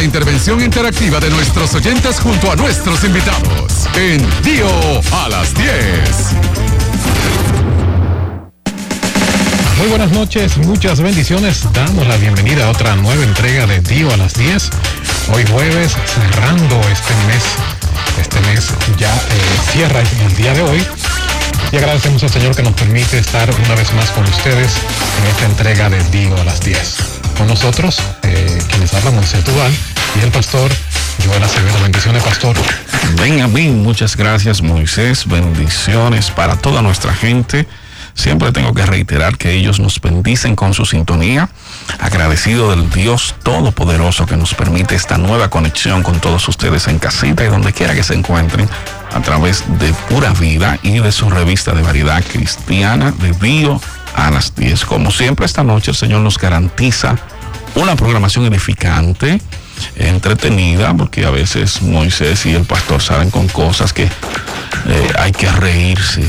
la intervención interactiva de nuestros oyentes junto a nuestros invitados. En Dio a las 10. Muy buenas noches, muchas bendiciones. Damos la bienvenida a otra nueva entrega de Dio a las 10. Hoy jueves, cerrando este mes. Este mes ya eh, cierra el día de hoy. Y agradecemos al Señor que nos permite estar una vez más con ustedes en esta entrega de Dio a las 10. Con nosotros, eh, quienes hablan, Moisés Duval y el pastor Joel Acevedo. Bendiciones, pastor. Ven a mí, muchas gracias, Moisés. Bendiciones para toda nuestra gente. Siempre tengo que reiterar que ellos nos bendicen con su sintonía, agradecido del Dios Todopoderoso que nos permite esta nueva conexión con todos ustedes en casita y donde quiera que se encuentren a través de Pura Vida y de su revista de variedad cristiana de Dio a las 10. Como siempre, esta noche el Señor nos garantiza una programación edificante, entretenida, porque a veces Moisés y el pastor salen con cosas que eh, hay que reírse.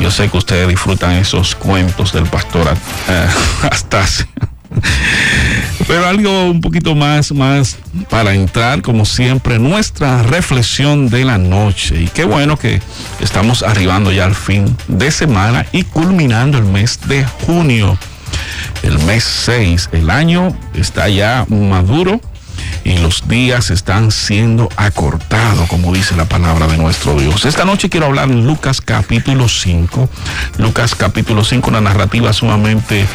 Yo sé que ustedes disfrutan esos cuentos del pastor eh, hasta pero algo un poquito más, más para entrar, como siempre, nuestra reflexión de la noche. Y qué bueno que estamos arribando ya al fin de semana y culminando el mes de junio. El mes 6, el año está ya maduro y los días están siendo acortados, como dice la palabra de nuestro Dios. Esta noche quiero hablar en Lucas capítulo 5. Lucas capítulo 5, una narrativa sumamente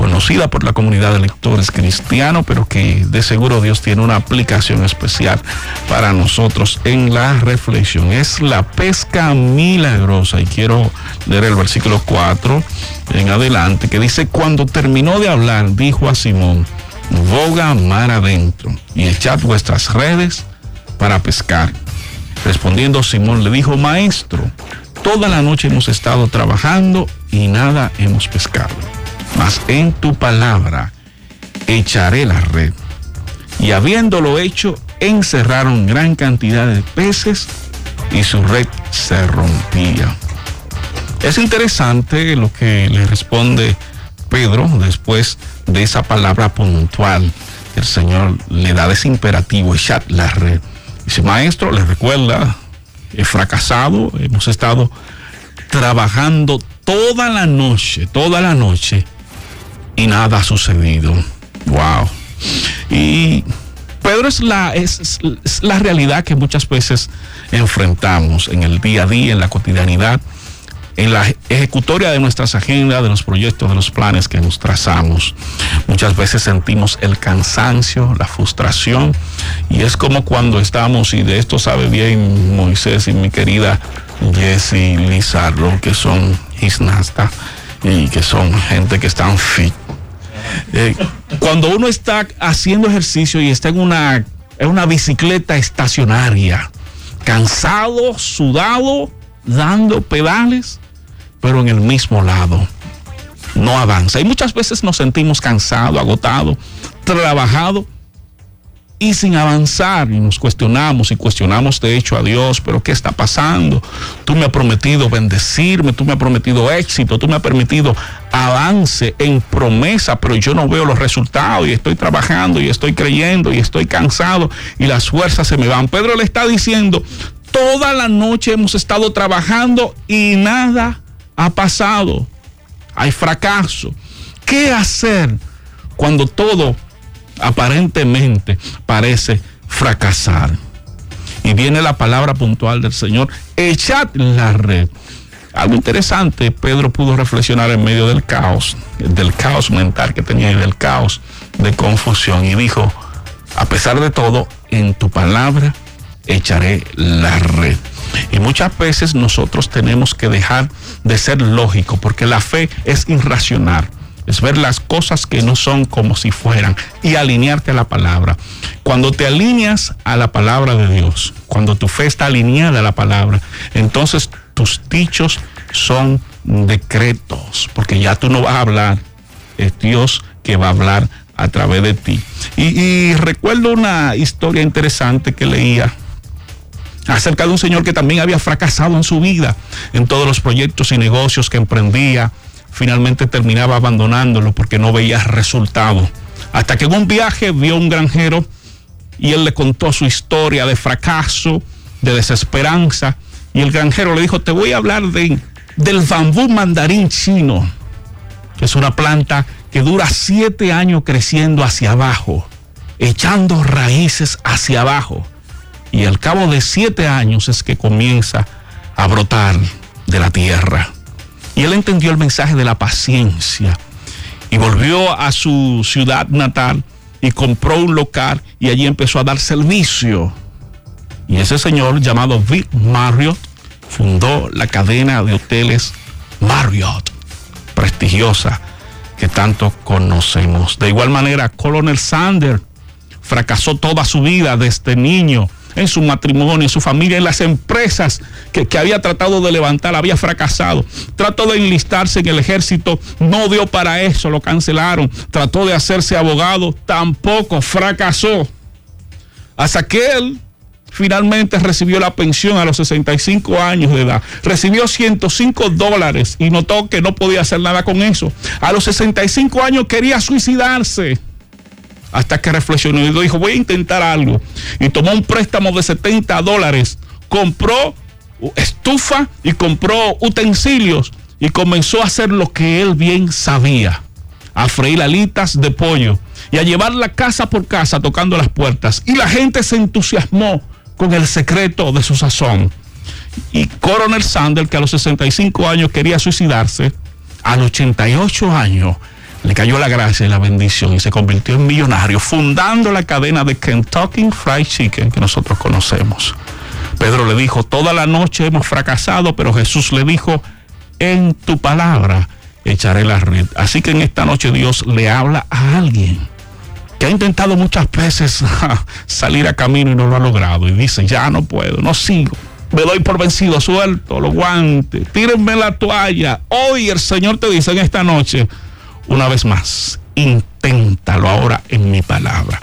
conocida por la comunidad de lectores cristianos, pero que de seguro Dios tiene una aplicación especial para nosotros en la reflexión. Es la pesca milagrosa y quiero leer el versículo 4 en adelante que dice, cuando terminó de hablar, dijo a Simón, boga mar adentro y echad vuestras redes para pescar. Respondiendo Simón le dijo, maestro, toda la noche hemos estado trabajando y nada hemos pescado. Mas en tu palabra echaré la red. Y habiéndolo hecho, encerraron gran cantidad de peces y su red se rompía. Es interesante lo que le responde Pedro después de esa palabra puntual el Señor le da ese imperativo, echad la red. Dice, maestro, le recuerda, he fracasado, hemos estado trabajando toda la noche, toda la noche, y nada ha sucedido. Wow. Y Pedro es la, es, la realidad que muchas veces enfrentamos en el día a día, en la cotidianidad en la ejecutoria de nuestras agendas, de los proyectos, de los planes que nos trazamos. Muchas veces sentimos el cansancio, la frustración, y es como cuando estamos, y de esto sabe bien Moisés y mi querida Jessie Lizardo, que son gisnasta y que son gente que están fit. Eh, cuando uno está haciendo ejercicio y está en una, en una bicicleta estacionaria, cansado, sudado, dando pedales, pero en el mismo lado. No avanza. Y muchas veces nos sentimos cansados, agotados, trabajados y sin avanzar. Y nos cuestionamos y cuestionamos de hecho a Dios, pero ¿qué está pasando? Tú me has prometido bendecirme, tú me has prometido éxito, tú me has permitido avance en promesa, pero yo no veo los resultados y estoy trabajando y estoy creyendo y estoy cansado y las fuerzas se me van. Pedro le está diciendo, toda la noche hemos estado trabajando y nada ha pasado. Hay fracaso. ¿Qué hacer cuando todo aparentemente parece fracasar? Y viene la palabra puntual del Señor, echad la red. Algo interesante, Pedro pudo reflexionar en medio del caos, del caos mental que tenía y del caos de confusión. Y dijo, a pesar de todo, en tu palabra echaré la red. Y muchas veces nosotros tenemos que dejar de ser lógico, porque la fe es irracional. Es ver las cosas que no son como si fueran y alinearte a la palabra. Cuando te alineas a la palabra de Dios, cuando tu fe está alineada a la palabra, entonces tus dichos son decretos, porque ya tú no vas a hablar, es Dios que va a hablar a través de ti. Y, y recuerdo una historia interesante que leía acerca de un señor que también había fracasado en su vida, en todos los proyectos y negocios que emprendía. Finalmente terminaba abandonándolo porque no veía resultado. Hasta que en un viaje vio un granjero y él le contó su historia de fracaso, de desesperanza. Y el granjero le dijo, te voy a hablar de, del bambú mandarín chino, que es una planta que dura siete años creciendo hacia abajo, echando raíces hacia abajo. Y al cabo de siete años es que comienza a brotar de la tierra. Y él entendió el mensaje de la paciencia y volvió a su ciudad natal y compró un local y allí empezó a dar servicio. Y ese señor llamado Vic Marriott fundó la cadena de hoteles Marriott, prestigiosa, que tanto conocemos. De igual manera, Colonel Sanders fracasó toda su vida desde niño en su matrimonio, en su familia, en las empresas que, había tratado de levantar, había fracasado. Trató de enlistarse en el ejército, no dio para eso, lo cancelaron. Trató de hacerse abogado, tampoco fracasó. Hasta que él finalmente recibió la pensión a los 65 años de edad. Recibió 105 dólares y notó que no podía hacer nada con eso. A los 65 años quería suicidarse hasta que reflexionó y dijo, voy a intentar algo. Y tomó un préstamo de 70 dólares, compró estufa y compró utensilios y comenzó a hacer lo que él bien sabía, a freír alitas de pollo y a llevarla casa por casa tocando las puertas. Y la gente se entusiasmó con el secreto de su sazón. Y Coronel Sanders, que a los 65 años quería suicidarse, a los 88 años le cayó la gracia y la bendición y se convirtió en millonario, fundando la cadena de Kentucky Fried Chicken que nosotros conocemos. Pedro le dijo, toda la noche hemos fracasado, pero Jesús le dijo, en tu palabra echaré la red. Así que en esta noche Dios le habla a alguien que ha intentado muchas veces salir a camino y no lo ha logrado. Y dice, ya no puedo, no sigo. Me doy por vencido, suelto los guantes, tírenme la toalla. Hoy el Señor te dice en esta noche, una vez más, inténtalo ahora en mi palabra.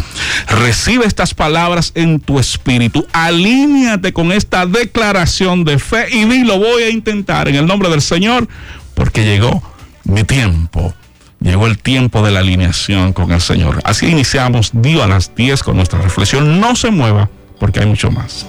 Recibe estas palabras en tu espíritu. Alíñate con esta declaración de fe y di lo voy a intentar en el nombre del Señor porque llegó mi tiempo. Llegó el tiempo de la alineación con el Señor. Así iniciamos Dios a las 10 con nuestra reflexión. No se mueva porque hay mucho más.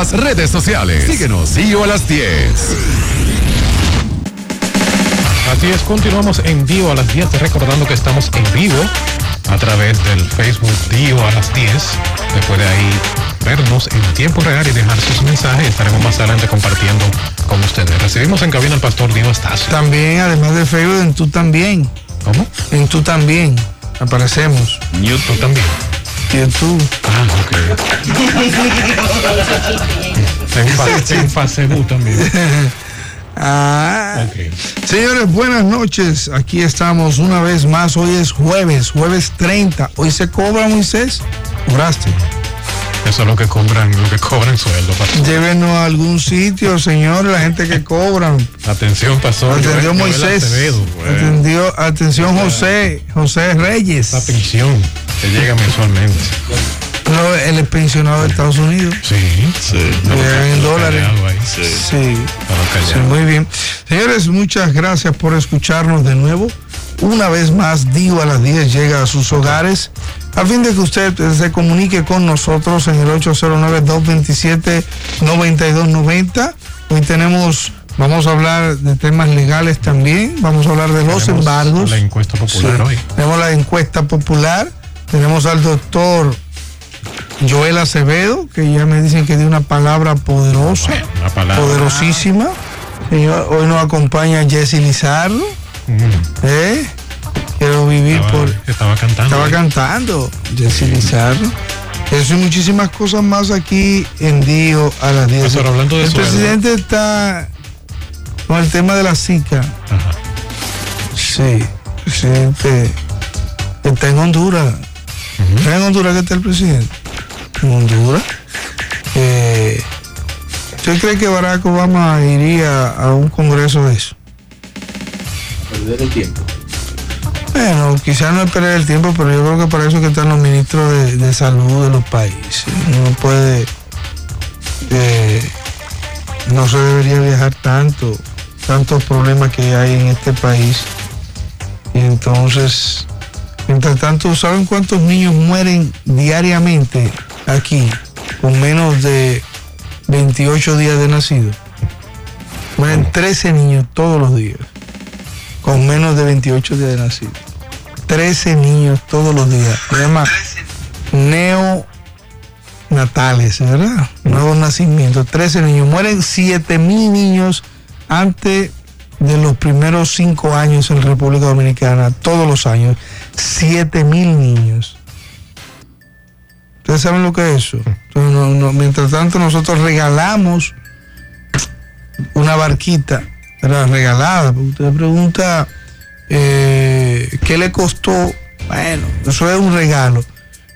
Las redes sociales. Síguenos, Dio a las 10. Así es, continuamos en Dio a las 10, recordando que estamos en vivo a través del Facebook Dio a las 10. Después de ahí vernos en tiempo real y dejar sus mensajes. Estaremos más adelante compartiendo con ustedes. Recibimos en cabina al pastor Dio Estacio. También, además de Facebook, en tú también. ¿Cómo? En tú también. Aparecemos. YouTube también. YouTube. Ah, ok. en, fa- en Facebook también. Ah. Ok. Señores, buenas noches. Aquí estamos una vez más. Hoy es jueves, jueves 30. Hoy se cobra, Moisés. Cobraste. Eso es lo que cobran, lo que cobran sueldo, pastor. Llévenos a algún sitio, señores, la gente que cobran. Atención, pastor. Atendió Moisés. Bueno. Atendió, atención José, José Reyes. La pensión que llega mensualmente. No, él es pensionado de Estados Unidos. Sí. Sí. en dólares. Sí. Muy bien. Señores, muchas gracias por escucharnos de nuevo. Una vez más, Dio a las 10 llega a sus hogares. A fin de que usted se comunique con nosotros en el 809-227-9290. Hoy tenemos, vamos a hablar de temas legales también. Vamos a hablar de los Tenemos embargos. La encuesta popular Sí. hoy. Tenemos la encuesta popular. Tenemos al doctor Joel Acevedo, que ya me dicen que dio una palabra poderosa, Una palabra. poderosísima. Señor, hoy nos acompaña Jesse Lizardo. Mm, ¿eh? Quiero vivir estaba, por. estaba cantando. Estaba cantando Jesse Lizardo. Eso y muchísimas cosas más aquí en Dio a las 10. Pastor, hablando de el sueldo. presidente está con el tema de la Zika. Ajá. Sí, el presidente está en Honduras. ¿Está en Honduras que está el presidente? En Honduras. Eh, ¿Usted cree que Barack Obama iría a un congreso de eso? perder el tiempo. Bueno, quizás no es perder el tiempo, pero yo creo que para eso que están los ministros de, de salud de los países. No puede, eh, no se debería viajar tanto, tantos problemas que hay en este país. Y entonces, mientras tanto, ¿saben cuántos niños mueren diariamente aquí con menos de 28 días de nacido? Mueren 13 niños todos los días con menos de 28 días de nacido. 13 niños todos los días. Se llama neonatales, ¿verdad? Nuevos nacimientos. 13 niños. Mueren 7 mil niños antes de los primeros 5 años en República Dominicana, todos los años. 7 mil niños. ¿Ustedes saben lo que es eso? No- no- mientras tanto, nosotros regalamos una barquita, era regalada. Usted pregunta eh, qué le costó. Bueno, eso es un regalo.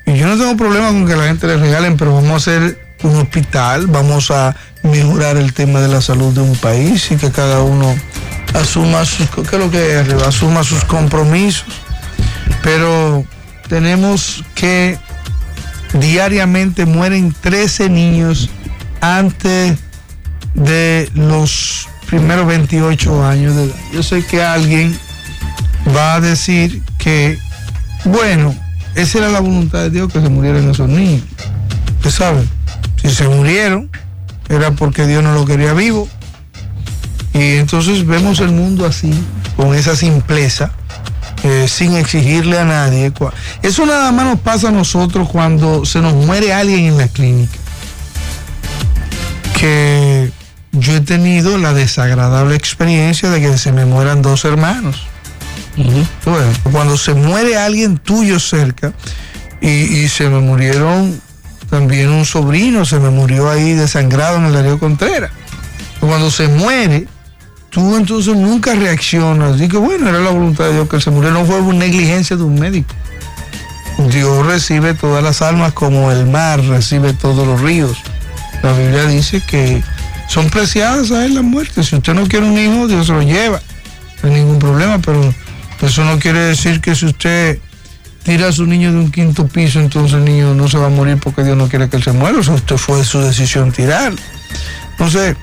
Y yo no tengo problema con que la gente le regalen, pero vamos a hacer un hospital, vamos a mejorar el tema de la salud de un país y que cada uno asuma sus, ¿qué es lo que asuma sus compromisos. Pero tenemos que diariamente mueren 13 niños antes de los primeros 28 años de edad. Yo sé que alguien va a decir que, bueno, esa era la voluntad de Dios que se murieran esos niños. Usted sabe, si se murieron, era porque Dios no lo quería vivo. Y entonces vemos el mundo así, con esa simpleza, eh, sin exigirle a nadie. Eso nada más nos pasa a nosotros cuando se nos muere alguien en la clínica. Que yo he tenido la desagradable experiencia de que se me mueran dos hermanos. Bueno, cuando se muere alguien tuyo cerca y, y se me murieron también un sobrino, se me murió ahí desangrado en el Darío Contreras. Cuando se muere, tú entonces nunca reaccionas. Que bueno, era la voluntad de Dios que él se murió, no fue por negligencia de un médico. Dios recibe todas las almas como el mar recibe todos los ríos. La Biblia dice que son preciadas a él las muertes. Si usted no quiere un hijo, Dios se lo lleva. No hay ningún problema, pero eso no quiere decir que si usted tira a su niño de un quinto piso, entonces el niño no se va a morir porque Dios no quiere que él se muera. Eso usted fue su decisión tirar. Entonces,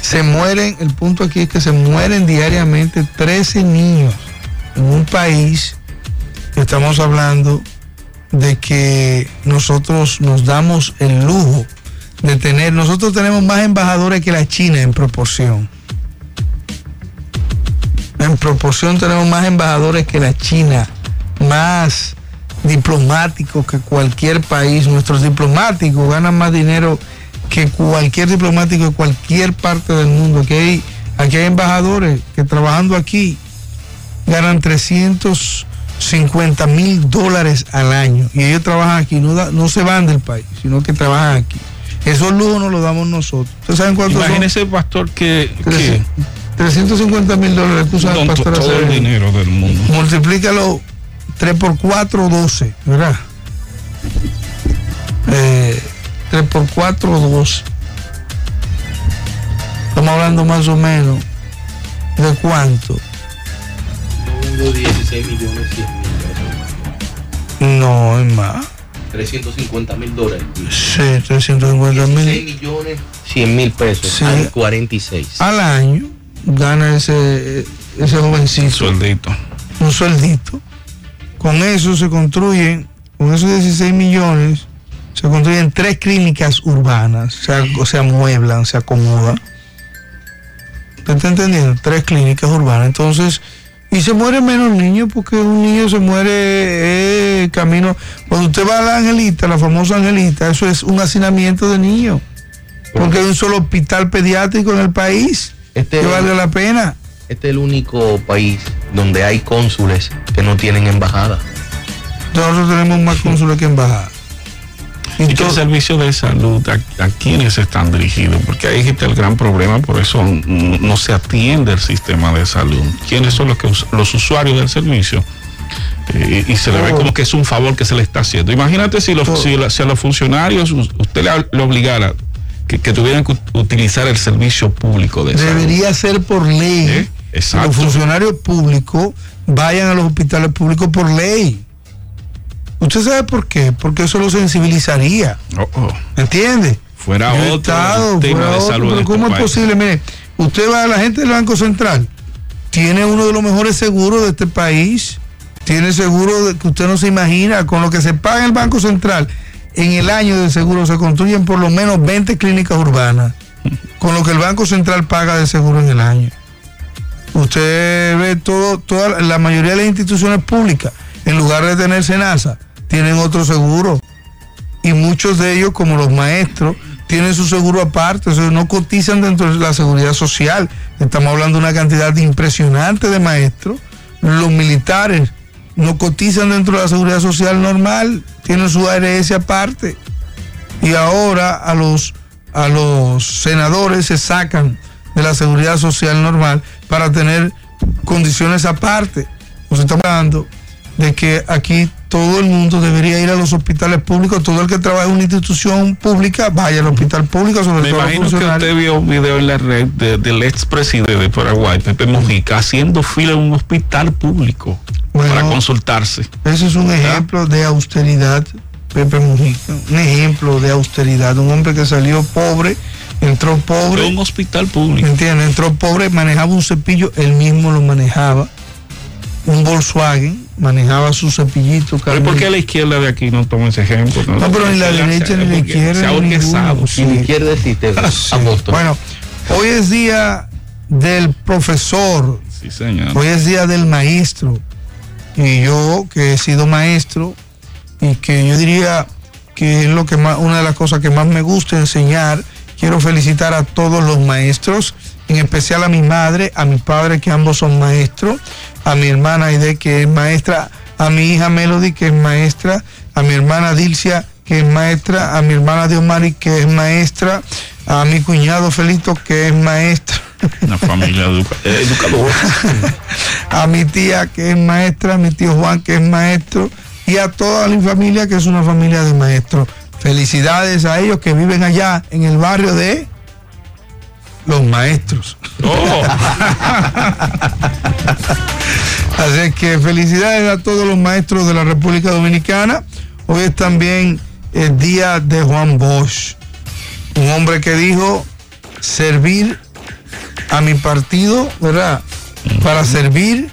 se mueren, el punto aquí es que se mueren diariamente 13 niños en un país que estamos hablando de que nosotros nos damos el lujo de tener, nosotros tenemos más embajadores que la China en proporción. En proporción tenemos más embajadores que la China, más diplomáticos que cualquier país. Nuestros diplomáticos ganan más dinero que cualquier diplomático de cualquier parte del mundo. Aquí hay, aquí hay embajadores que trabajando aquí ganan 350 mil dólares al año. Y ellos trabajan aquí, no, da- no se van del país, sino que trabajan aquí. Esos lujos nos los damos nosotros. ¿Ustedes saben cuánto son? Imagínese, pastor, que, que 350 mil dólares. Tú sabes, con to- pastor, todo el dinero del mundo. multiplícalo 3 por 4, 12, ¿verdad? Eh, 3 por 4, 12. Estamos hablando más o menos de cuánto. Yo vendo 16 millones 100 mil. No, es más. 350 mil dólares. Sí, 350 6 mil millones 100 mil pesos Sí. al 46. al año. Gana ese, ese jovencito. Sueldito. un sueldito. Con eso se construyen, con esos 16 millones, se construyen tres clínicas urbanas, se, se amueblan, se acomodan. ¿Usted está entendiendo? Tres clínicas urbanas. Entonces, y se mueren menos niños porque un niño se muere eh, camino. Cuando usted va a la Angelita, la famosa Angelita, eso es un hacinamiento de niños. Porque hay un solo hospital pediátrico en el país Este, que valga la pena. este es el único país donde hay cónsules que no tienen embajada. Nosotros tenemos más cónsules que embajadas. ¿Y qué servicio de salud a, a quiénes están dirigidos? Porque ahí está el gran problema, por eso no se atiende el sistema de salud. ¿Quiénes son los, que, los usuarios del servicio? Eh, y se le ve Oh. como que es un favor que se le está haciendo. Imagínate si, los, Oh. si, la- si a los funcionarios us- usted le, le obligara que, que tuvieran que ut- utilizar el servicio público de salud. debería ser por ley ¿Eh? Exacto. los funcionarios públicos vayan a los hospitales públicos por ley. ¿Usted sabe por qué? Porque eso lo sensibilizaría. Oh, oh. ¿Entiende? Fuera Yo otro estado, tema fuera de otro, salud. pero en ¿Cómo este es país. posible? Mire, usted va a la gente del Banco Central, tiene uno de los mejores seguros de este país, tiene seguro de que usted no se imagina, con lo que se paga en el Banco Central, en el año de seguro se construyen por lo menos 20 clínicas urbanas, con lo que el Banco Central paga de seguro en el año. Usted ve todo, toda la mayoría de las instituciones públicas, en lugar de tener Senasa, tienen otro seguro y muchos de ellos, como los maestros, tienen su seguro aparte, o sea, no cotizan dentro de la seguridad social. Estamos hablando de una cantidad impresionante de maestros. Los militares no cotizan dentro de la seguridad social normal, tienen su ARS aparte. Y ahora a los, a los senadores se sacan de la seguridad social normal para tener condiciones aparte. Nos estamos hablando de que aquí todo el mundo debería ir a los hospitales públicos, todo el que trabaja en una institución pública vaya al hospital público, sobre Me todo imagino que usted vio un video en la red de- del expresidente de Paraguay, Pepe Mujica, haciendo fila en un hospital público Bueno. para consultarse. Ese es un ejemplo de austeridad, Pepe Mujica, un ejemplo de austeridad, un hombre que salió pobre, entró De pobre, un hospital ¿me público. entiendes? Entró pobre, manejaba un cepillo, él mismo lo manejaba, un Volkswagen, manejaba su cepillito. Pero Carmen. ¿por qué la izquierda de aquí no toma ese ejemplo? No, pero ni la derecha ni la izquierda, Se ha ni orquestado. Sí. ni izquierda existe, Sí. agosto. Bueno, hoy es día del profesor, Sí, señor. Hoy es día del maestro. Y yo, que he sido maestro, y que yo diría que es lo que más, una de las cosas que más me gusta enseñar, quiero felicitar a todos los maestros, en especial a mi madre, a mi padre, que ambos son maestros, a mi hermana Aide, que es maestra, a mi hija Melody, que es maestra, a mi hermana Dilcia, que es maestra, a mi hermana Diomari, que es maestra, a mi cuñado Felito, que es maestro. Una familia educa- eh, educadora. a mi tía que es maestra, a mi tío Juan que es maestro y a toda mi familia que es una familia de maestros. Felicidades a ellos que viven allá en el barrio de los maestros. Oh, Así que felicidades a todos los maestros de la República Dominicana. Hoy es también el día de Juan Bosch, un hombre que dijo servir a mi partido, ¿verdad? Para servir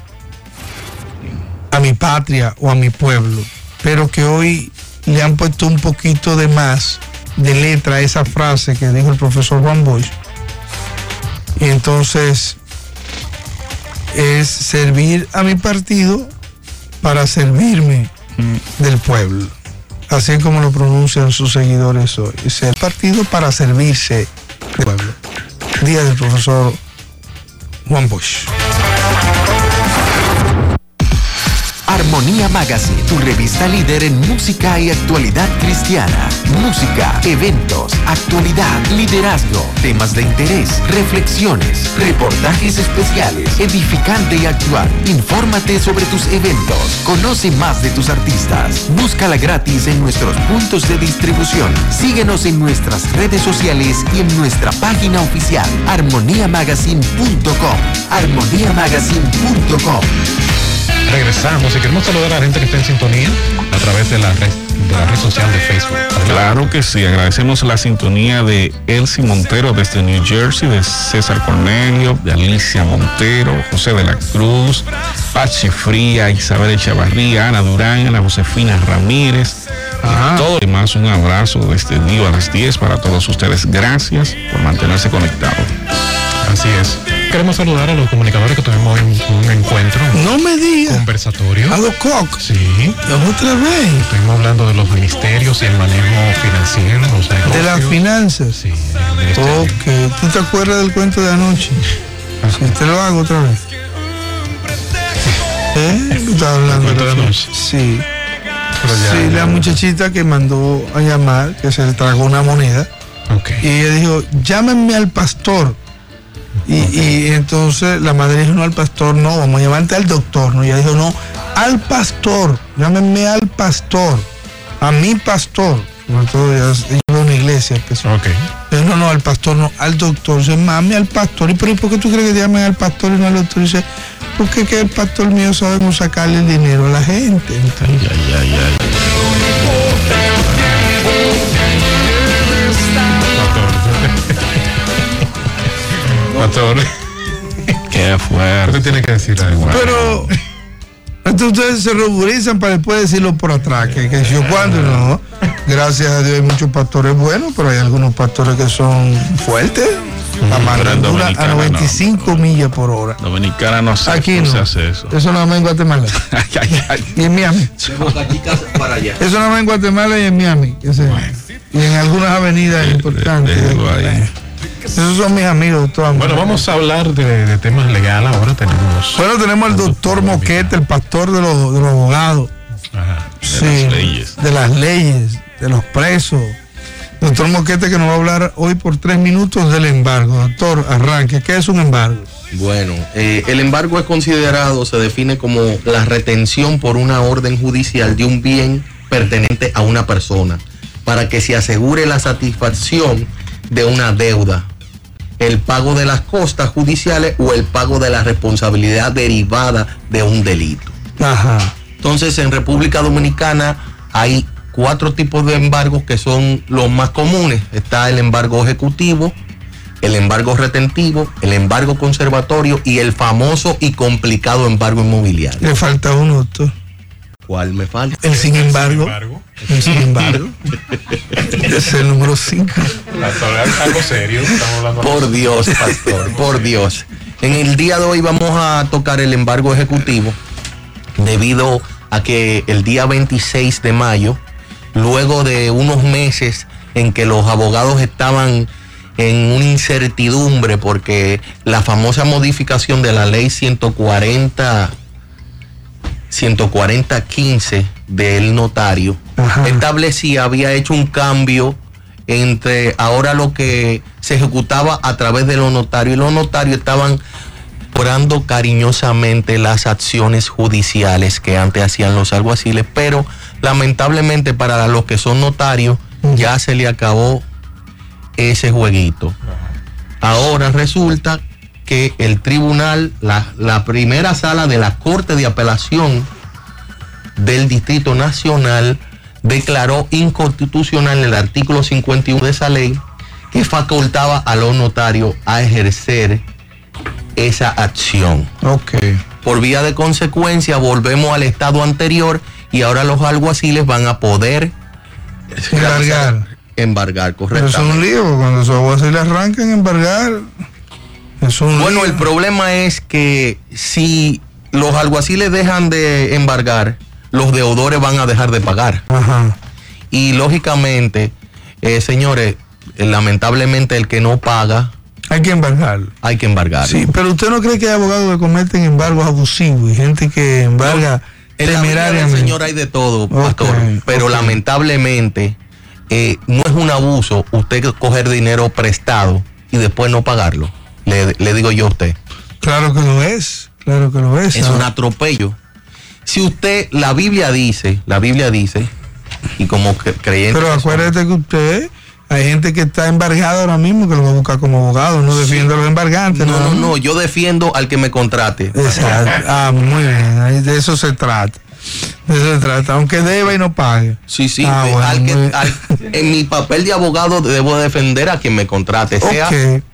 a mi patria o a mi pueblo, pero que hoy le han puesto un poquito de más de letra esa frase que dijo el profesor Juan Bosch. Y entonces es servir a mi partido para servirme del pueblo. Así es como lo pronuncian sus seguidores hoy. Es el partido para servirse del pueblo. Día del profesor Juan Bosch. Armonía Magazine, tu revista líder en música y actualidad cristiana. Música, eventos, actualidad, liderazgo, temas de interés, reflexiones, reportajes especiales, edificante y actual. Infórmate sobre tus eventos. Conoce más de tus artistas. Búscala gratis en nuestros puntos de distribución. Síguenos en nuestras redes sociales y en nuestra página oficial armoniamagazine.com. armoniamagazine.com. Regresamos y queremos saludar a la gente que está en sintonía a través de la red, de la red social de Facebook. Claro que sí, agradecemos la sintonía de Elsie Montero desde New Jersey, de César Cornelio, de Alicia Montero, José de la Cruz, Pachi Fría, Isabel Echavarría, Ana Durán, Ana Josefina Ramírez. Y todo y más un abrazo desde Dio a las 10 para todos ustedes. Gracias por mantenerse conectados. Así es. Queremos saludar a los comunicadores que tuvimos hoy un, encuentro No me digas. conversatorio. A los cox. Sí, Otra vez. estuvimos hablando de los ministerios y el manejo financiero. De las finanzas. Sí. Ok. ¿Tú te acuerdas del cuento de anoche? Sí, te lo hago otra vez. ¿Eh? ¿Tú estás hablando de anoche? Sí. Ya- sí, ya- la muchachita que mandó a llamar, que se le tragó una moneda, Ok. y ella dijo, llámenme al pastor. Y, y entonces la madre dijo, no al pastor, no, vamos a llamarte al doctor. No, ella dijo, no, al pastor, llámenme al pastor, a mi pastor. Todo ella iba a una iglesia, empezó. Ok. Dice, no, no, al pastor no, al doctor. Dice, mami, al pastor. ¿Y pero, ¿y por qué tú crees que te llamen al pastor y no al doctor? Dice, porque que el pastor mío sabe cómo sacarle el dinero a la gente. Ay, ay, ay, ay. Pastor, Qué ¿qué fuerte. tiene que decir algo? Pero entonces ustedes se ruborizan para después decirlo por atrás, que, que yo cuando no. Gracias a Dios hay muchos pastores buenos, pero hay algunos pastores que son fuertes. La mandadura a Dominicana 95 millas por hora. Dominicana no sé Aquí no. se hace eso. Eso nada más en Guatemala. Y en Miami. Para allá. Eso nada más en Guatemala y en Miami. Y en algunas avenidas importantes. Esos son mis amigos de todas Bueno, vamos a hablar de, de temas legales. Ahora tenemos. Bueno, tenemos al doctor Moquete, el pastor de los, de los abogados. Ajá. Sí, las leyes. De las leyes, de los presos. Doctor Moquete que nos va a hablar hoy por tres minutos del embargo. Doctor, arranque. ¿Qué es un embargo? Bueno, eh, el embargo es considerado, se define como la retención por una orden judicial de un bien pertenente a una persona para que se asegure la satisfacción de una deuda, el pago de las costas judiciales o el pago de la responsabilidad derivada de un delito. Ajá. Entonces, en República Dominicana hay cuatro tipos de embargos que son los más comunes. Está el embargo ejecutivo, el embargo retentivo, el embargo conservatorio y el famoso y complicado embargo inmobiliario. Le falta uno, doctor. ¿Cuál me falta? El sin embargo. El sin embargo. es el número 5. algo serio. Estamos hablando Por Dios, pastor, por Dios. En el día de hoy vamos a tocar el embargo ejecutivo debido a que el día 26 de mayo, luego de unos meses en que los abogados estaban en una incertidumbre porque la famosa modificación de la ley 140 140-15 del notario Ajá. establecía, había hecho un cambio entre ahora lo que se ejecutaba a través de los notarios y los notarios estaban orando cariñosamente las acciones judiciales que antes hacían los alguaciles, pero lamentablemente para los que son notarios ya se le acabó ese jueguito. Ahora resulta que el tribunal, la, la primera sala de la Corte de Apelación del Distrito Nacional declaró inconstitucional el artículo 51 de esa ley que facultaba a los notarios a ejercer esa acción. Ok. Por vía de consecuencia, volvemos al estado anterior y ahora los alguaciles van a poder embargar, Pero eso es un lío, cuando se le arrancan, embargar. Bueno, el problema es que si los alguaciles dejan de embargar, los deudores van a dejar de pagar. Ajá. Y lógicamente, eh, señores, lamentablemente el que no paga, Hay que embargarlo. hay que embargar. Sí, pero usted no cree que hay abogados que cometen embargos abusivos y gente que embarga En la vida del temerariamente. Señor hay de todo, pastor. Pero lamentablemente eh, no es un abuso usted coger dinero prestado y después no pagarlo. Le, le digo yo a usted. Claro que lo es, claro que lo es. Es Ah, un atropello. Si usted, la Biblia dice, la Biblia dice, y como cre- creyente. Pero acuérdate que usted, hay gente que está embargada ahora mismo que lo va a buscar como abogado, no defiende a los embargantes. No, no, más. no, yo defiendo al que me contrate. Exacto. Ah, muy bien, de eso se trata. De eso se trata, aunque deba y no pague. Sí, sí. Ah, bueno, al que- muy- al- en mi papel de abogado debo defender a quien me contrate, sea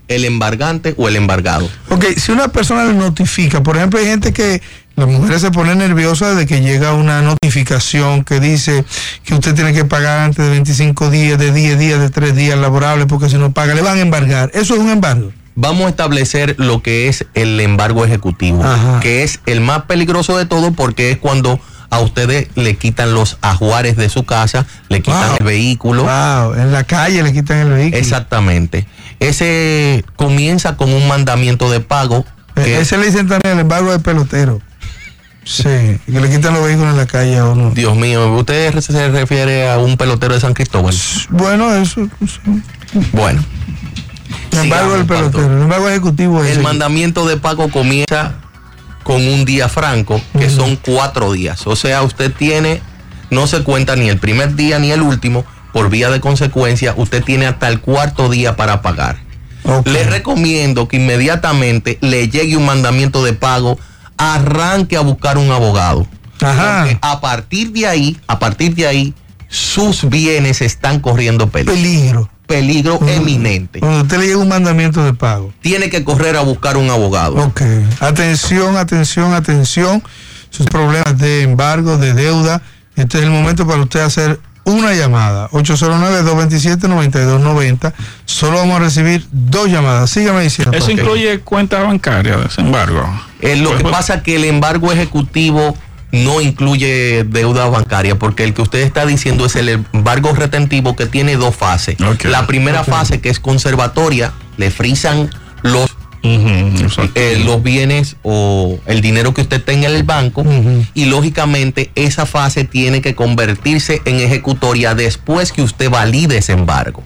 el embargante o el embargado. Ok, si una persona le notifica, por ejemplo, hay gente que las mujeres se ponen nerviosas de que llega una notificación que dice que usted tiene que pagar antes de 25 días, de 10 días, de 3 días laborables, porque si no paga, le van a embargar. Eso es un embargo. Vamos a establecer lo que es el embargo ejecutivo, Ajá. que es el más peligroso de todo porque es cuando a ustedes le quitan los ajuares de su casa, le quitan Wow. el vehículo. Wow, en la calle le quitan el vehículo. Exactamente. Ese comienza con un mandamiento de pago. Que- Ese le dicen también el embargo de pelotero. Sí, que le quitan los vehículos en la calle a uno. Dios mío, ¿usted se refiere a un pelotero de San Cristóbal? Bueno, eso. sí. Bueno. El embargo del pelotero, el embargo ejecutivo El ese. mandamiento de pago comienza con un día franco, que son cuatro días. O sea, usted tiene, no se cuenta ni el primer día ni el último, por vía de consecuencia, usted tiene hasta el cuarto día para pagar. Le recomiendo que inmediatamente le llegue un mandamiento de pago, arranque a buscar un abogado. Ajá. A partir de ahí, a partir de ahí, sus bienes están corriendo peligro. Peligro. Peligro eminente. Cuando usted le llega un mandamiento de pago. Tiene que correr a buscar un abogado. Ok. Atención, atención, atención. Sus problemas de embargo, de deuda. Este es el momento para usted hacer una llamada. 809-227-9290. Solo vamos a recibir dos llamadas. Sígame diciendo. Eso incluye cuenta bancaria, desembargo. Eh, lo que Pues, pasa es que el embargo ejecutivo no incluye deuda bancaria, porque el que usted está diciendo es el embargo retentivo que tiene dos fases. La primera fase, que es conservatoria, le frisan los, eh, los bienes o el dinero que usted tenga en el banco, y lógicamente esa fase tiene que convertirse en ejecutoria después que usted valide ese embargo.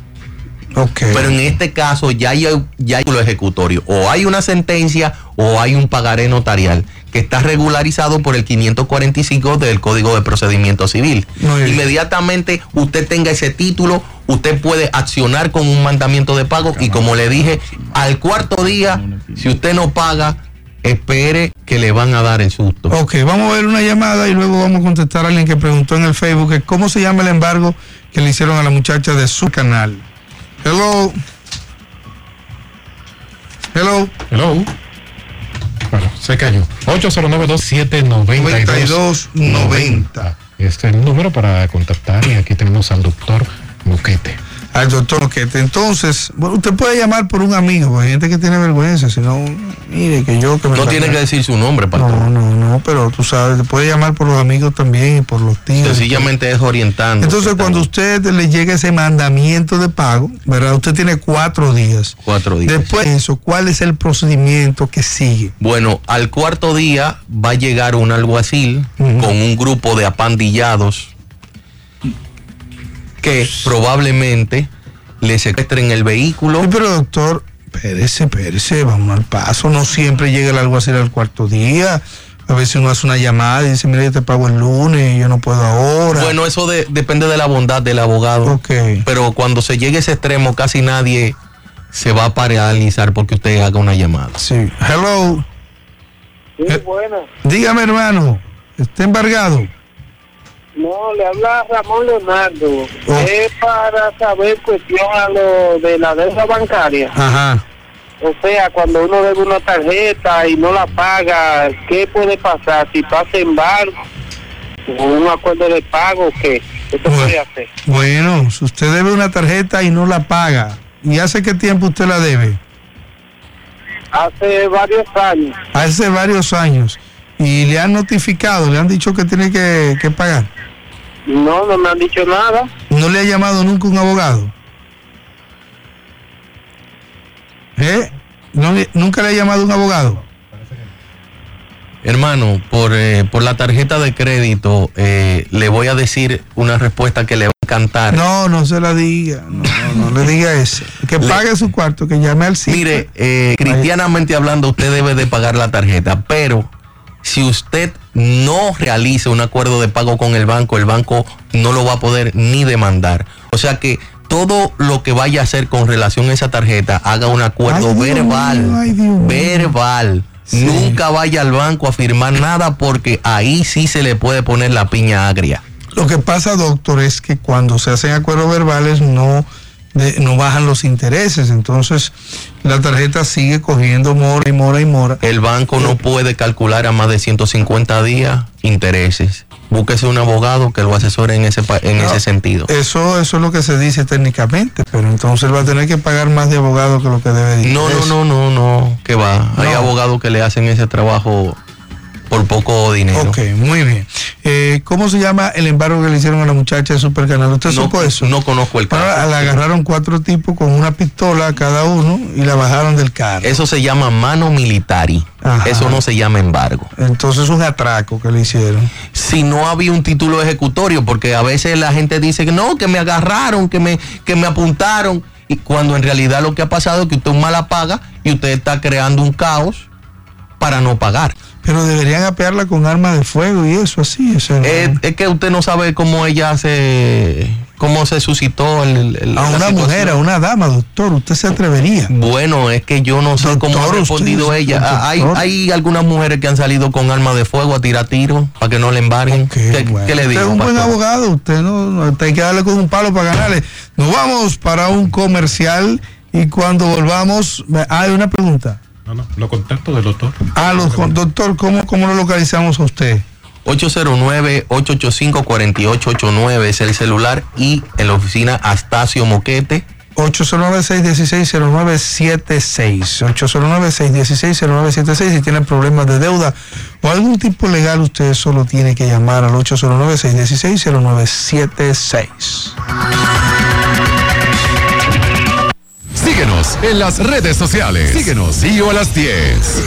Pero en este caso ya hay, ya hay lo ejecutorio. O hay una sentencia o hay un pagaré notarial que está regularizado por el 545 del Código de Procedimiento Civil. Inmediatamente usted tenga ese título, usted puede accionar con un mandamiento de pago y como le dije, al cuarto día, si usted no paga, espere que le van a dar el susto. Ok, vamos a ver una llamada y luego vamos a contestar a alguien que preguntó en el Facebook que cómo se llama el embargo que le hicieron a la muchacha de su canal. Hello. Hello. Hello. Bueno, se cayó. 809-2792. 9290. Este es el número para contactar y aquí tenemos al doctor Buquete. Al doctor Oquete. Entonces, bueno, usted puede llamar por un amigo, porque hay gente que tiene vergüenza, si no, mire que yo que me No tiene que decir su nombre, pastor. No, no, no, pero tú sabes, puede llamar por los amigos también y por los tíos. Sencillamente es orientando. Entonces, cuando usted le llegue ese mandamiento de pago, ¿verdad? Usted tiene cuatro días. Cuatro días. Después de eso, ¿cuál es el procedimiento que sigue? Bueno, al cuarto día va a llegar un alguacil con un grupo de apandillados que probablemente le secuestren el vehículo. Sí, pero doctor, espérese, espérese, vamos al paso. No siempre llega el alguacil al cuarto día. A veces uno hace una llamada y dice, mira, yo te pago el lunes, yo no puedo ahora. Bueno, eso de- depende de la bondad del abogado. ok. Pero cuando se llegue a ese extremo, casi nadie se va a paralizar porque usted haga una llamada. Sí. Hello. Sí, Eh. buena. Dígame, hermano, ¿está embargado? No, le habla Ramón Leonardo. Oh. Es para saber cuestión a lo de la deuda bancaria. Ajá. O sea, cuando uno debe una tarjeta y no la paga, ¿qué puede pasar? Si pasa embargo o un acuerdo de pago, ¿qué? ¿Qué se puede hacer? Bueno, si usted debe una tarjeta y no la paga, ¿y hace qué tiempo usted la debe? Hace varios años. Hace varios años. ¿Y le han notificado, le han dicho que tiene que, que pagar? No, no me han dicho nada. ¿No le ha llamado nunca un abogado? ¿Eh? ¿No le- ¿Nunca le ha llamado un abogado? Hermano, por, eh, por la tarjeta de crédito, eh, le voy a decir una respuesta que le va a encantar. No, no se la diga. No, no, no le diga eso. Que Le- pague su cuarto, que llame al sitio. Mire, eh, cristianamente hablando, usted debe de pagar la tarjeta, pero si usted no realiza un acuerdo de pago con el banco, el banco no lo va a poder ni demandar. O sea que todo lo que vaya a hacer con relación a esa tarjeta, haga un acuerdo Ay, verbal, ay, Dios verbal. Sí. Nunca vaya al banco a firmar nada porque ahí sí se le puede poner la piña agria. Lo que pasa, doctor, es que cuando se hacen acuerdos verbales no, de- no bajan los intereses. Entonces, la tarjeta sigue cogiendo mora y mora y mora. El banco no puede calcular a más de 150 días intereses. Búsquese un abogado que lo asesore en ese, en No, ese sentido. Eso, eso es lo que se dice técnicamente, pero entonces él va a tener que pagar más de abogado que lo que debe de No, no, no, no, no, que va. Hay abogados que le hacen ese trabajo por poco dinero. Ok, muy bien. Eh, ¿Cómo se llama el embargo que le hicieron a la muchacha de Supercanal? ¿Usted No, supo eso? no conozco el Ahora, caso. la agarraron cuatro tipos con una pistola cada uno y la bajaron del carro. Eso se llama mano militari. Ajá. Eso no se llama embargo. Entonces un atraco que le hicieron. Si no había un título ejecutorio, porque a veces la gente dice que no, que me agarraron, que me, que me apuntaron, y cuando en realidad lo que ha pasado es que usted mala paga y usted está creando un caos para no pagar. Pero deberían apearla con armas de fuego y eso así. o sea, no- Es, es que usted no sabe cómo ella se, cómo se suscitó el, el- a la una situación. mujer, a una dama, doctor, usted se atrevería. Bueno, es que yo no sé cómo ha respondido usted- ella. Ah, Hay, hay algunas mujeres que han salido con armas de fuego a tirar tiros para que no le embarguen. ¿Qué, bueno. qué le Usted digo? es un buen abogado, usted no, no usted hay que darle con un palo para ganarle. Nos vamos para un comercial y cuando volvamos, ah, hay una pregunta. No, no, los contactos del doctor. Ah, los, doctor, ¿cómo, ¿cómo lo localizamos a usted? 809-885-4889 es el celular y en la oficina Astacio Moquete. 809-616-0976. 809-616-0976. Si tiene problemas de deuda o algún tipo legal, usted solo tiene que llamar al 809-616-0976. Síguenos en las redes sociales. Síguenos, Dio a las 10.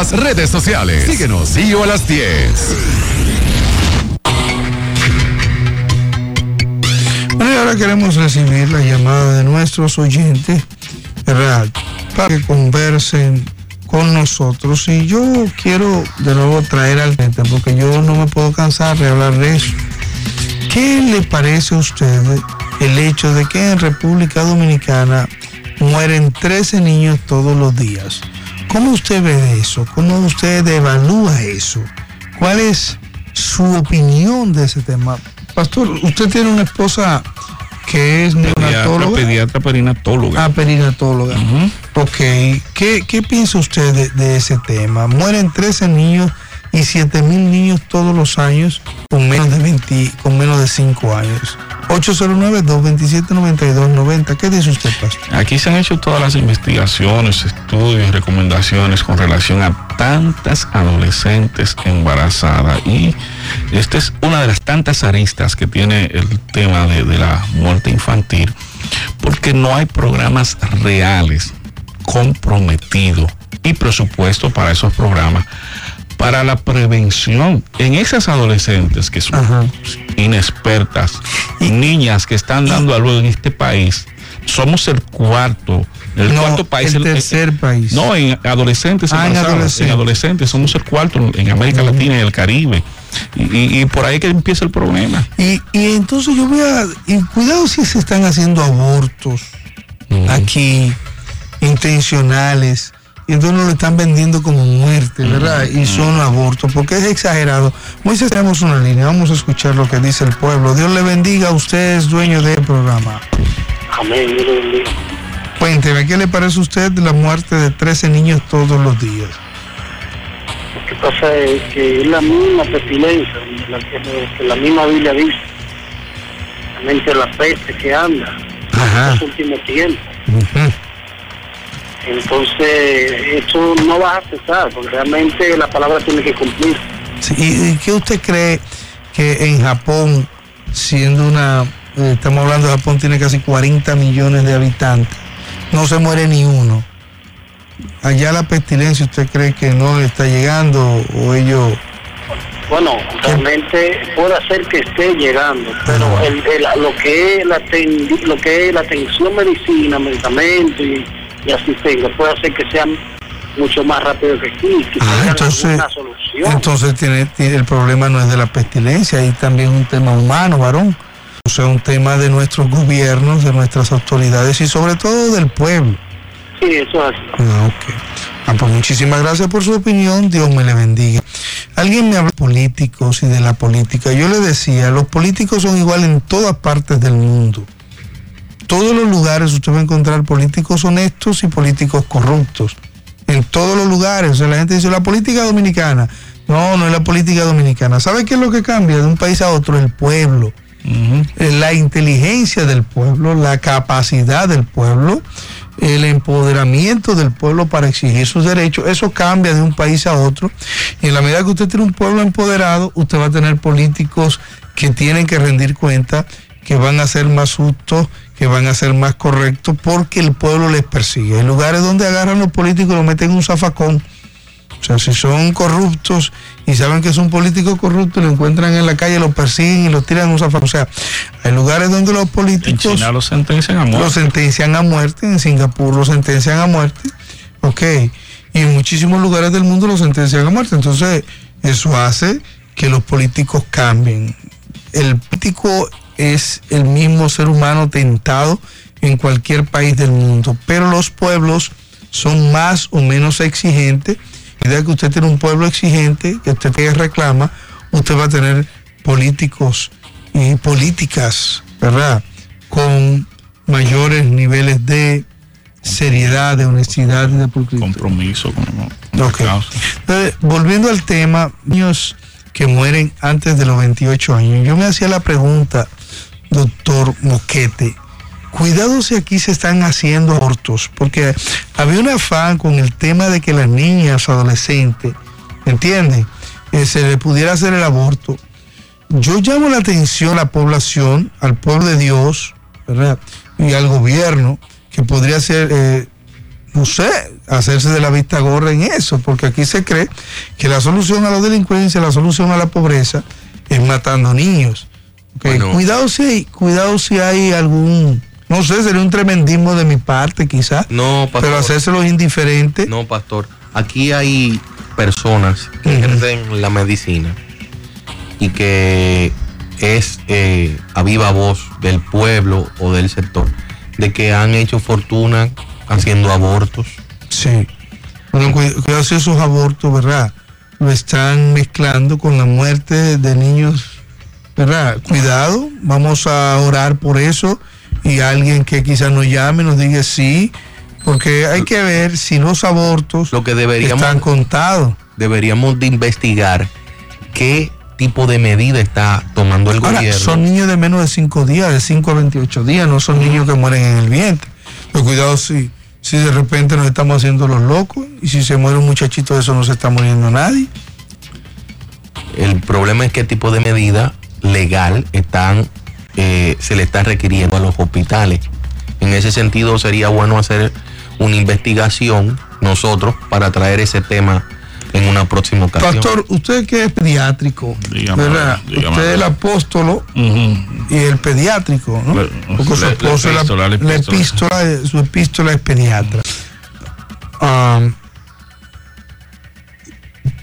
Las redes sociales. Síguenos, Dio a las 10. Bueno, y ahora queremos recibir la llamada de nuestros oyentes, ¿verdad? Para que conversen con nosotros. Y yo quiero de nuevo traer al frente, porque yo no me puedo cansar de hablar de eso. ¿Qué le parece a usted el hecho de que en República Dominicana mueren 13 niños todos los días? ¿Cómo usted ve eso? ¿Cómo usted evalúa eso? ¿Cuál es su opinión de ese tema? Pastor, usted tiene una esposa que es neonatóloga. pediatra perinatóloga. Ah, perinatóloga. Ujú. Ok, ¿Qué, qué piensa usted de, de ese tema? Mueren 13 niños y 7 mil niños todos los años con menos de 20, con menos de 5 años. 809-227-9290. ¿Qué dice usted, pastor? Aquí se han hecho todas las investigaciones, estudios, recomendaciones con relación a tantas adolescentes embarazadas y esta es una de las tantas aristas que tiene el tema de, de la muerte infantil porque no hay programas reales comprometidos y presupuesto para esos programas para la prevención en esas adolescentes que son Ajá. inexpertas, niñas que están dando a luz en este país. Somos el cuarto, el No, cuarto país. el tercer país. No, en adolescentes, Ah, en adolescentes. en adolescentes, somos el cuarto en América Latina y el Caribe. Y, y- y por ahí que empieza el problema. Y, y entonces yo voy a... Y cuidado si se están haciendo abortos aquí, intencionales. Y entonces nos lo están vendiendo como muerte, ¿verdad? Y son abortos, porque es exagerado. Moisés, tenemos una línea, vamos a escuchar lo que dice el pueblo. Dios le bendiga, usted es dueño del programa. Amén. Dios le bendiga. Cuénteme, ¿qué le parece a usted la muerte de 13 niños todos los días? Lo que pasa es que es la misma pestilencia, la que, la misma Biblia dice. Realmente la peste que anda en Ajá. los últimos tiempos. Ujú. Entonces, eso no va a cesar, porque realmente la palabra tiene que cumplir. Sí, ¿Y, qué usted cree que en Japón, siendo una, eh, estamos hablando de Japón, tiene casi 40 millones de habitantes, no se muere ni uno? Allá la pestilencia, ¿usted cree que no está llegando o ellos... Bueno, realmente puede ser que esté llegando, pero el, el- lo que es la atendi- lo que es la atención medicina, medicamentos y, y asistencia puede hacer que sea mucho más rápido que aquí, que Ah, entonces, solución. entonces tiene, tiene- el problema no es de la pestilencia, hay también un tema humano, varón. O sea, un tema de nuestros gobiernos, de nuestras autoridades y sobre todo del pueblo. sí, eso es así. Ah, ok. Ah, pues muchísimas gracias por su opinión. Dios me le bendiga. Alguien me habló de políticos y de la política. Yo le decía, los políticos son igual en todas partes del mundo. Todos los lugares usted va a encontrar políticos honestos y políticos corruptos. En todos los lugares. O sea, la gente dice, la política dominicana. No, no es la política dominicana. ¿Sabe qué es lo que cambia de un país a otro? El pueblo eh, la inteligencia del pueblo, la capacidad del pueblo, el empoderamiento del pueblo para exigir sus derechos, eso cambia de un país a otro. Y en la medida que usted tiene un pueblo empoderado, usted va a tener políticos que tienen que rendir cuenta, que van a ser más justos, que van a ser más correctos, porque el pueblo les persigue. Hay lugares donde agarran los políticos y los meten en un zafacón. O sea, si son corruptos y saben que es un político corrupto, lo encuentran en la calle, lo persiguen y lo tiran en un zafacón. O sea, hay lugares donde los En políticos China lo sentencian a lo muerte. sentencian a muerte, en Singapur lo sentencian a muerte, ok, y en muchísimos lugares del mundo lo sentencian a muerte. Entonces, eso hace que los políticos cambien. El político es el mismo ser humano tentado en cualquier país del mundo, pero los pueblos son más o menos exigentes. Y de que usted tiene un pueblo exigente, que usted que reclama, usted va a tener políticos y políticas, ¿verdad? Con mayores niveles de seriedad, de honestidad y de pulcritud. Compromiso con con Ok. la causa. Entonces, volviendo al tema, niños que mueren antes de los 28 años, yo me hacía la pregunta, doctor Moquete, cuidado si aquí se están haciendo abortos, porque había un afán con el tema de que las niñas adolescentes, ¿entienden? Eh, se le pudiera hacer el aborto. Yo llamo la atención a la población, al pueblo de Dios, ¿verdad? Y al gobierno, que podría ser eh, no sé, hacerse de la vista gorra en eso, porque aquí se cree que la solución a la delincuencia, la solución a la pobreza es matando niños. Ok, Bueno. Cuidado si hay, cuidado si hay algún, no sé, sería un tremendismo de mi parte quizás, No, pastor. pero hacérselo indiferente. No, pastor. Aquí hay personas que ejercen la medicina y que es eh, a viva voz del pueblo o del sector de que han hecho fortuna haciendo abortos. Sí. Bueno, cu- cuidado si esos abortos, ¿verdad? Lo están mezclando con la muerte de niños, ¿verdad? Cuidado, vamos a orar por eso y alguien que quizás nos llame nos diga sí, porque hay que ver si los abortos Lo que deberíamos, están contados. deberíamos de investigar qué tipo de medida está tomando el Ahora, gobierno. son niños de menos de 5 días, de 5 a 28 días, no son niños que mueren en el vientre. Pero cuidado si, si de repente nos estamos haciendo los locos y si se muere un muchachito de eso no se está muriendo nadie. El problema es qué tipo de medida legal están, eh, se le está requiriendo a los hospitales. En ese sentido sería bueno hacer una investigación nosotros para traer ese tema en una próxima ocasión. Pastor, usted que es pediátrico, Dígame, ¿verdad? dígame. usted es el apóstolo y el pediátrico, ¿no? Le- Porque su la esposo es la- epístola, la la epístola. su epístola es pediatra. Am,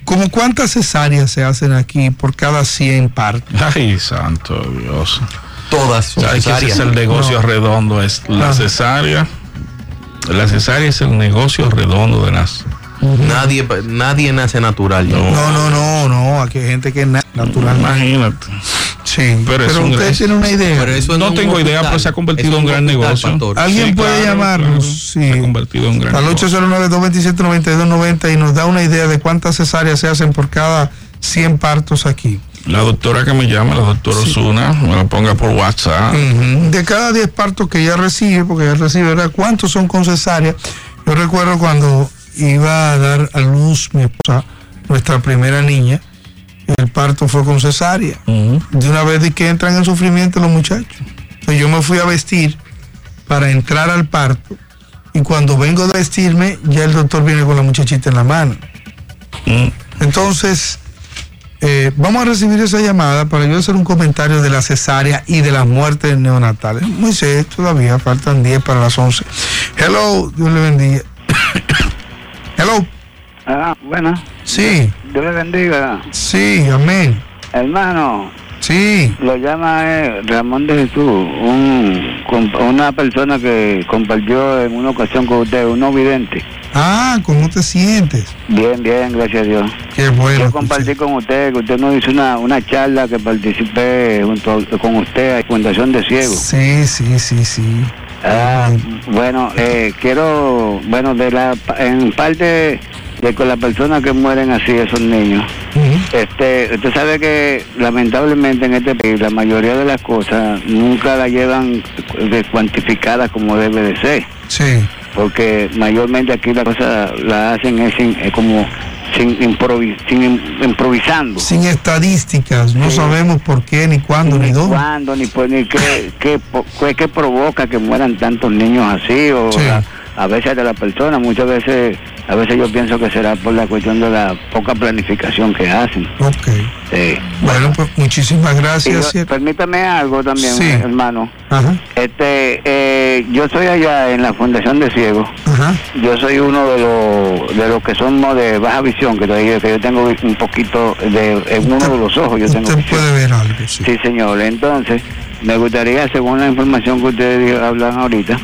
¿Cómo cuántas cesáreas se hacen aquí por cada 100 partos? Ay, santo Dios. Todas son ¿Sabes que ese cesáreas. es el negocio No. redondo? Es la Ah. cesárea. La cesárea es el negocio redondo de las. Nadie, nadie nace natural. No. No, no, no, no, aquí hay gente que es na- natural. Imagínate. Sí, Pero pero, es un usted gran- tiene una idea. Pero eso No tengo idea, pero se ha convertido en un gran hospital, negocio. pastor. Alguien Sí, puede claro, llamarnos, claro. sí. Se ha convertido en un gran al negocio. 809-227-9290 y nos da una idea de cuántas cesáreas se hacen por cada 100 partos aquí. La doctora que me llama, la doctora Osuna, me lo ponga por WhatsApp. De cada 10 partos que ella recibe, porque ella recibe, ¿verdad? ¿Cuántos son con cesárea? Yo recuerdo cuando iba a dar a luz mi esposa, nuestra primera niña, el parto fue con cesárea. De una vez de que entran en sufrimiento los muchachos. Entonces yo me fui a vestir para entrar al parto y cuando vengo de vestirme ya el doctor viene con la muchachita en la mano. Mm. Entonces, eh, vamos a recibir esa llamada para yo hacer un comentario de la cesárea y de las muertes neonatales. Moisés, todavía faltan 10 para las 11. Hello, Dios le bendiga. Hello, Ah, bueno, sí, Dios le bendiga. sí, amén. Hermano, Sí, lo llama eh, Ramón de Jesús, un, una persona que compartió en una ocasión con usted, un no vidente. ah, ¿cómo te sientes? Bien, bien, gracias a Dios. Qué bueno. Yo compartí con usted, que usted nos hizo una, una charla que participé junto a- con usted, Fundación de Ciegos. Sí, sí, sí, sí. Ah, bueno, eh, quiero, bueno, de la, en parte de con las personas que mueren así, esos niños. Este, usted sabe que lamentablemente en este país la mayoría de las cosas nunca las llevan de- cuantificadas como debe de ser, Sí, porque mayormente aquí las cosas las hacen es sin- eh, como sin, improvi- sin im- improvisando. sin estadísticas, no Sí. sabemos por qué, ni cuándo, ni ni dónde. cuándo, ni, pues, ni qué, qué, qué- qué provoca que mueran tantos niños así, o Sí. la- a veces de la persona, muchas veces, a veces yo pienso que será por la cuestión de la poca planificación que hacen. Ok. Sí. Bueno, pues muchísimas yo- gracias. ¿cierto? permítame algo también, Sí. hermano. Ajá, Este, eh, yo soy allá en la Fundación de Ciegos. ajá. Yo soy uno de los de los que somos de baja visión, que, todavía- que yo tengo un poquito de en uno de los ojos. Yo tengo Usted visión. puede ver algo, sí. Sí, señor. Entonces, me gustaría, según la información que ustedes hablan ahorita,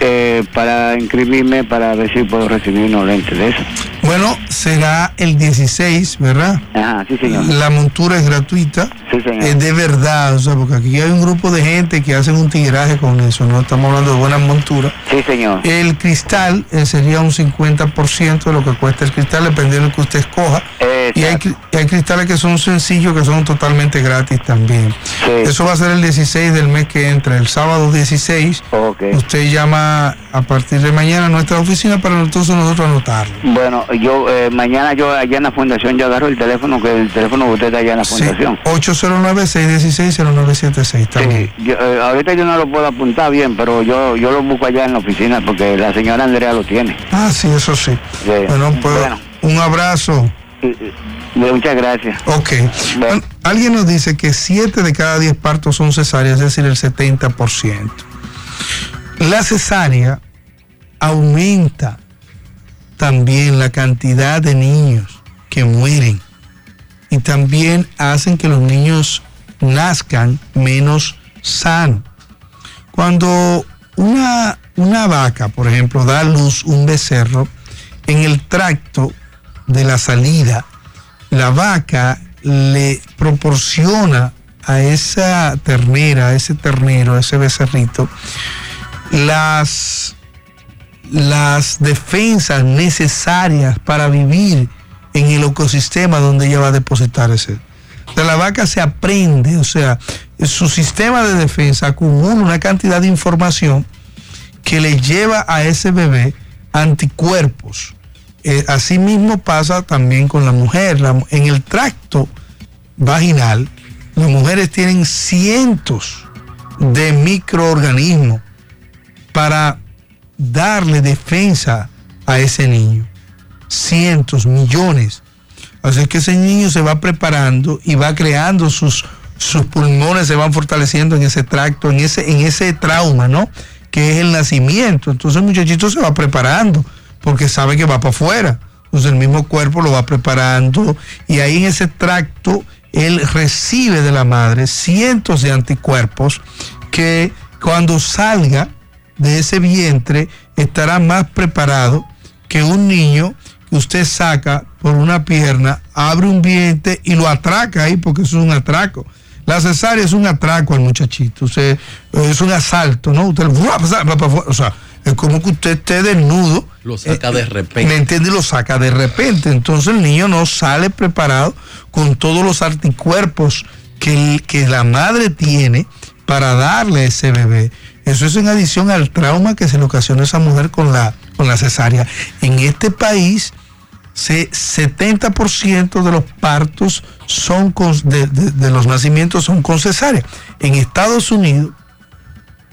eh, para inscribirme para ver si puedo recibir unos lentes de eso. Bueno, será el 16, ¿verdad? Ajá, sí, señor. La montura es gratuita. Sí, señor. Es de verdad, o sea, porque aquí hay un grupo de gente que hacen un tigraje con eso, no estamos hablando de buenas monturas. Sí, señor. El cristal eh, sería un 50% de lo que cuesta el cristal, dependiendo de lo que usted escoja. Y hay, cristales que son sencillos, que son totalmente gratis también. Sí. Eso va a ser el 16 del mes que entra, el sábado 16. Ok. Usted llama a partir de mañana a nuestra oficina para entonces nosotros anotarlo. Bueno, yo eh, mañana yo allá en la fundación yo agarro el teléfono, que el teléfono de usted está allá en la Sí, fundación. 809-616-0976 también. Sí, yo, eh, ahorita yo no lo puedo apuntar bien, pero yo yo lo busco allá en la oficina porque la señora Andrea lo tiene. Ah, sí, eso sí. Sí. Bueno, pues Bueno. un abrazo. Muchas gracias. Ok. Bueno, alguien nos dice que 7 de cada 10 partos son cesáreas, es decir, el 70%. La cesárea aumenta también la cantidad de niños que mueren y también hacen que los niños nazcan menos sanos. Cuando una, una vaca, por ejemplo, da luz un becerro, en el tracto de la salida, la vaca le proporciona a esa ternera, a ese ternero, a ese becerrito, las, las defensas necesarias para vivir en el ecosistema donde ella va a depositar ese. Sea, la vaca se aprende, o sea, su sistema de defensa acumula una cantidad de información que le lleva a ese bebé anticuerpos. Eh, asimismo pasa también con la mujer. En el tracto vaginal, las mujeres tienen cientos de microorganismos para darle defensa a ese niño. Cientos, millones. Así que ese niño se va preparando y va creando sus, sus pulmones, se van fortaleciendo en ese tracto, en ese, en ese trauma, ¿no? Que es el nacimiento. Entonces el muchachito se va preparando porque sabe que va para afuera. Entonces el mismo cuerpo lo va preparando y ahí en ese tracto él recibe de la madre cientos de anticuerpos que cuando salga de ese vientre estará más preparado que un niño que usted saca por una pierna, abre un vientre y lo atraca ahí porque eso es un atraco. La cesárea es un atraco al muchachito, o sea, es un asalto, ¿no? Usted, o sea, es como que usted esté desnudo. Lo saca eh, de ¿Me repente. entiende? Y lo saca de repente. Entonces el niño no sale preparado con todos los anticuerpos que, que la madre tiene para darle a ese bebé. Eso es en adición al trauma que se le ocasiona a esa mujer con la, con la cesárea. En este país, se, 70% de los partos son de, los nacimientos son con cesárea. En Estados Unidos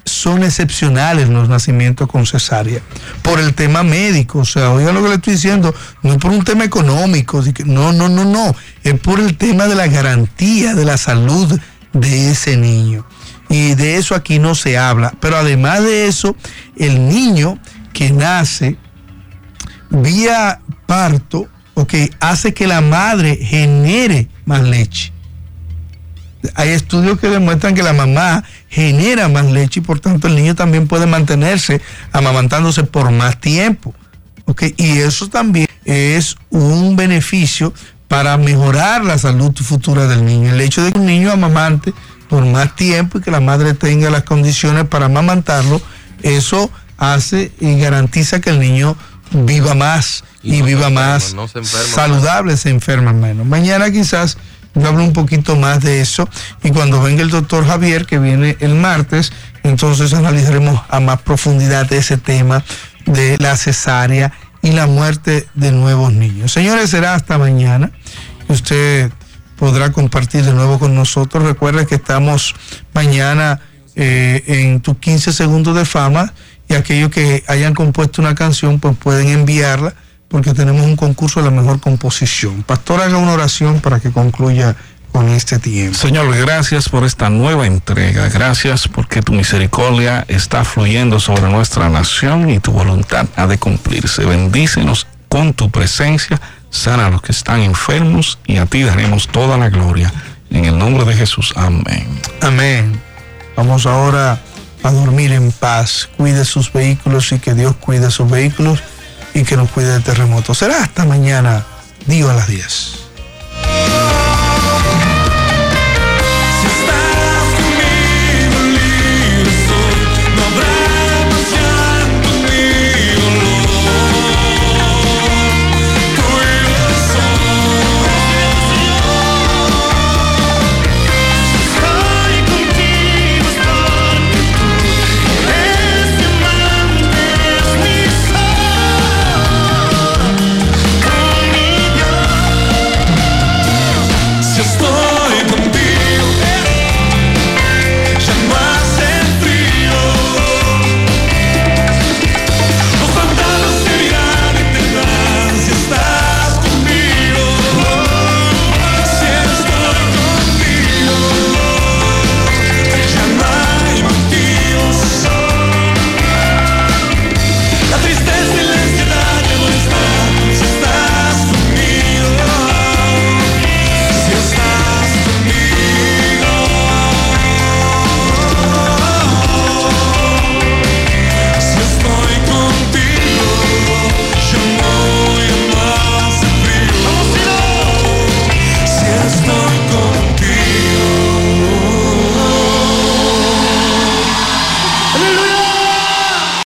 son excepcionales los nacimientos con cesárea por el tema médico. O sea, oigan lo que le estoy diciendo, no por un tema económico, no, no, no, no, es por el tema de la garantía de la salud de ese niño. Y de eso aquí no se habla. Pero además de eso, el niño que nace vía parto, ok, hace que la madre genere más leche. Hay estudios que demuestran que la mamá genera más leche y por tanto el niño también puede mantenerse amamantándose por más tiempo. Y eso también es un beneficio para mejorar la salud futura del niño. El hecho de que un niño amamante por más tiempo y que la madre tenga las condiciones para amamantarlo, eso hace y garantiza que el niño viva más Y y, no se viva enferma, más no se enferma saludable, se enferma menos. Mañana quizás yo hablo un poquito más de eso y cuando venga el doctor Javier, que viene el martes, entonces analizaremos a más profundidad ese tema de la cesárea y la muerte de nuevos niños. Señores, será hasta mañana. Usted podrá compartir de nuevo con nosotros. Recuerda que estamos mañana eh, en tus 15 segundos de fama y aquellos que hayan compuesto una canción pues pueden enviarla porque tenemos un concurso de la mejor composición. Pastor, haga una oración para que concluya con este tiempo. Señor, gracias por esta nueva entrega. Gracias porque tu misericordia está fluyendo sobre nuestra nación y tu voluntad ha de cumplirse. Bendícenos con tu presencia, sana a los que están enfermos y a ti daremos toda la gloria. En el nombre de Jesús, amén. Amén. Vamos ahora a dormir en paz. Cuide sus vehículos y que Dios cuide sus vehículos y que nos cuide de terremotos. Será hasta mañana, digo a las 10.